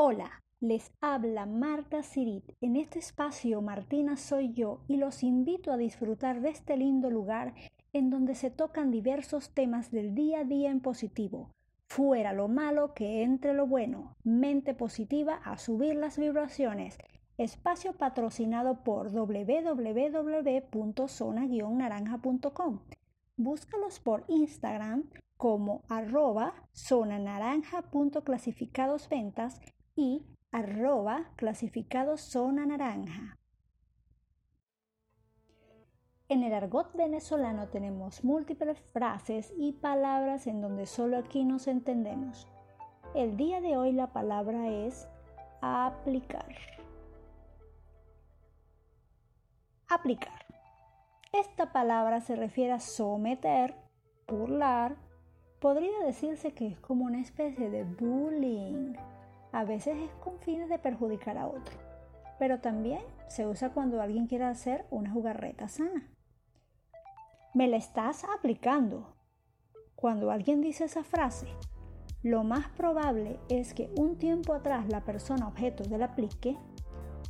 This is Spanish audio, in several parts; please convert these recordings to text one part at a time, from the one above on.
Hola, les habla Marta Cirit. En este espacio Martina soy yo y los invito a disfrutar de este lindo lugar en donde se tocan diversos temas del día a día en positivo. Fuera lo malo, que entre lo bueno. Mente positiva a subir las vibraciones. Espacio patrocinado por www.zona-naranja.com. Búscalos por Instagram como arroba zonanaranja.clasificadosventas y arroba clasificado zona naranja. En el argot venezolano tenemos múltiples frases y palabras en donde solo aquí nos entendemos. El día de hoy la palabra es aplicar. Aplicar. Esta palabra se refiere a someter, burlar. Podría decirse que es como una especie de bullying a veces es con fines de perjudicar a otro, pero también se usa cuando alguien quiere hacer una jugarreta sana. Me la estás aplicando. Cuando alguien dice esa frase, lo más probable es que un tiempo atrás la persona objeto del aplique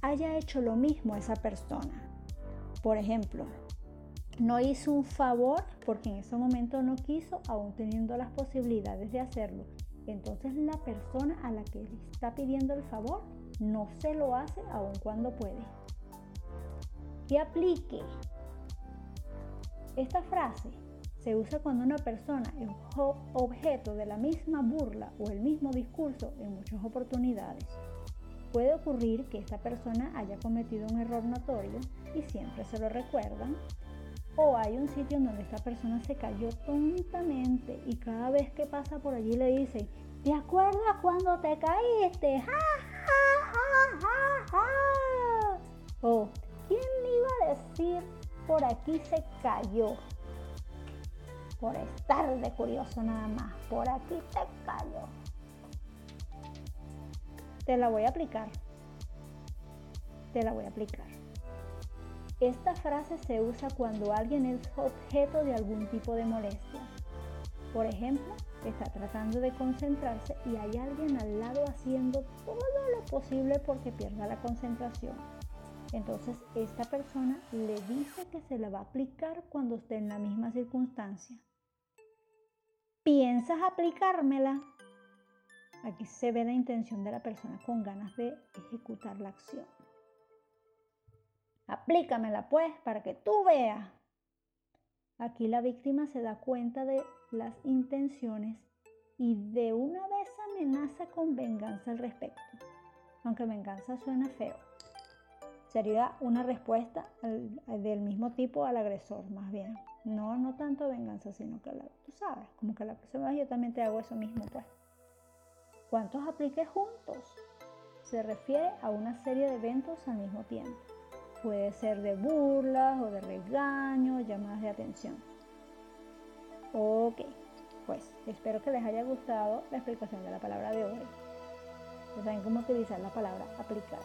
haya hecho lo mismo a esa persona. Por ejemplo, no hizo un favor porque en ese momento no quiso, aún teniendo las posibilidades de hacerlo entonces la persona a la que le está pidiendo el favor no se lo hace aun cuando puede. Que aplique. Esta frase se usa cuando una persona es objeto de la misma burla o el mismo discurso en muchas oportunidades. Puede ocurrir que esta persona haya cometido un error notorio y siempre se lo recuerdan. O hay un sitio en donde esta persona se cayó tontamente y cada vez que pasa por allí le dicen, ¿Te acuerdas cuando te caíste? Oh, ¿quién me iba a decir por aquí se cayó? Por estar de curioso nada más. Por aquí te cayó. Te la voy a aplicar. Te la voy a aplicar. Esta frase se usa cuando alguien es objeto de algún tipo de molestia. Por ejemplo, está tratando de concentrarse y hay alguien al lado haciendo todo lo posible porque pierda la concentración. Entonces esta persona le dice que se la va a aplicar cuando esté en la misma circunstancia. ¿Piensas aplicármela? Aquí se ve la intención de la persona con ganas de ejecutar la acción. Aplícamela pues para que tú veas. Aquí la víctima se da cuenta de las intenciones y de una vez amenaza con venganza al respecto, aunque venganza suena feo. Sería una respuesta del mismo tipo al agresor, más bien. No, no tanto venganza, sino que la, tú sabes, como que la persona, yo también te hago eso mismo, pues. ¿Cuántos apliques juntos? Se refiere a una serie de eventos al mismo tiempo. Puede ser de burlas o de regaños, llamadas de atención. Ok, pues espero que les haya gustado la explicación de la palabra de hoy. Ya saben cómo utilizar la palabra aplicar.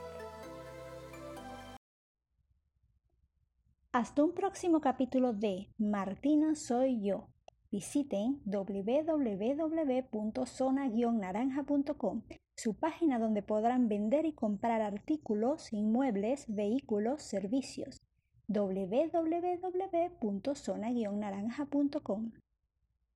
Hasta un próximo capítulo de Martina Soy Yo. Visiten www.zona-naranja.com su página donde podrán vender y comprar artículos, inmuebles, vehículos, servicios. www.zona-naranja.com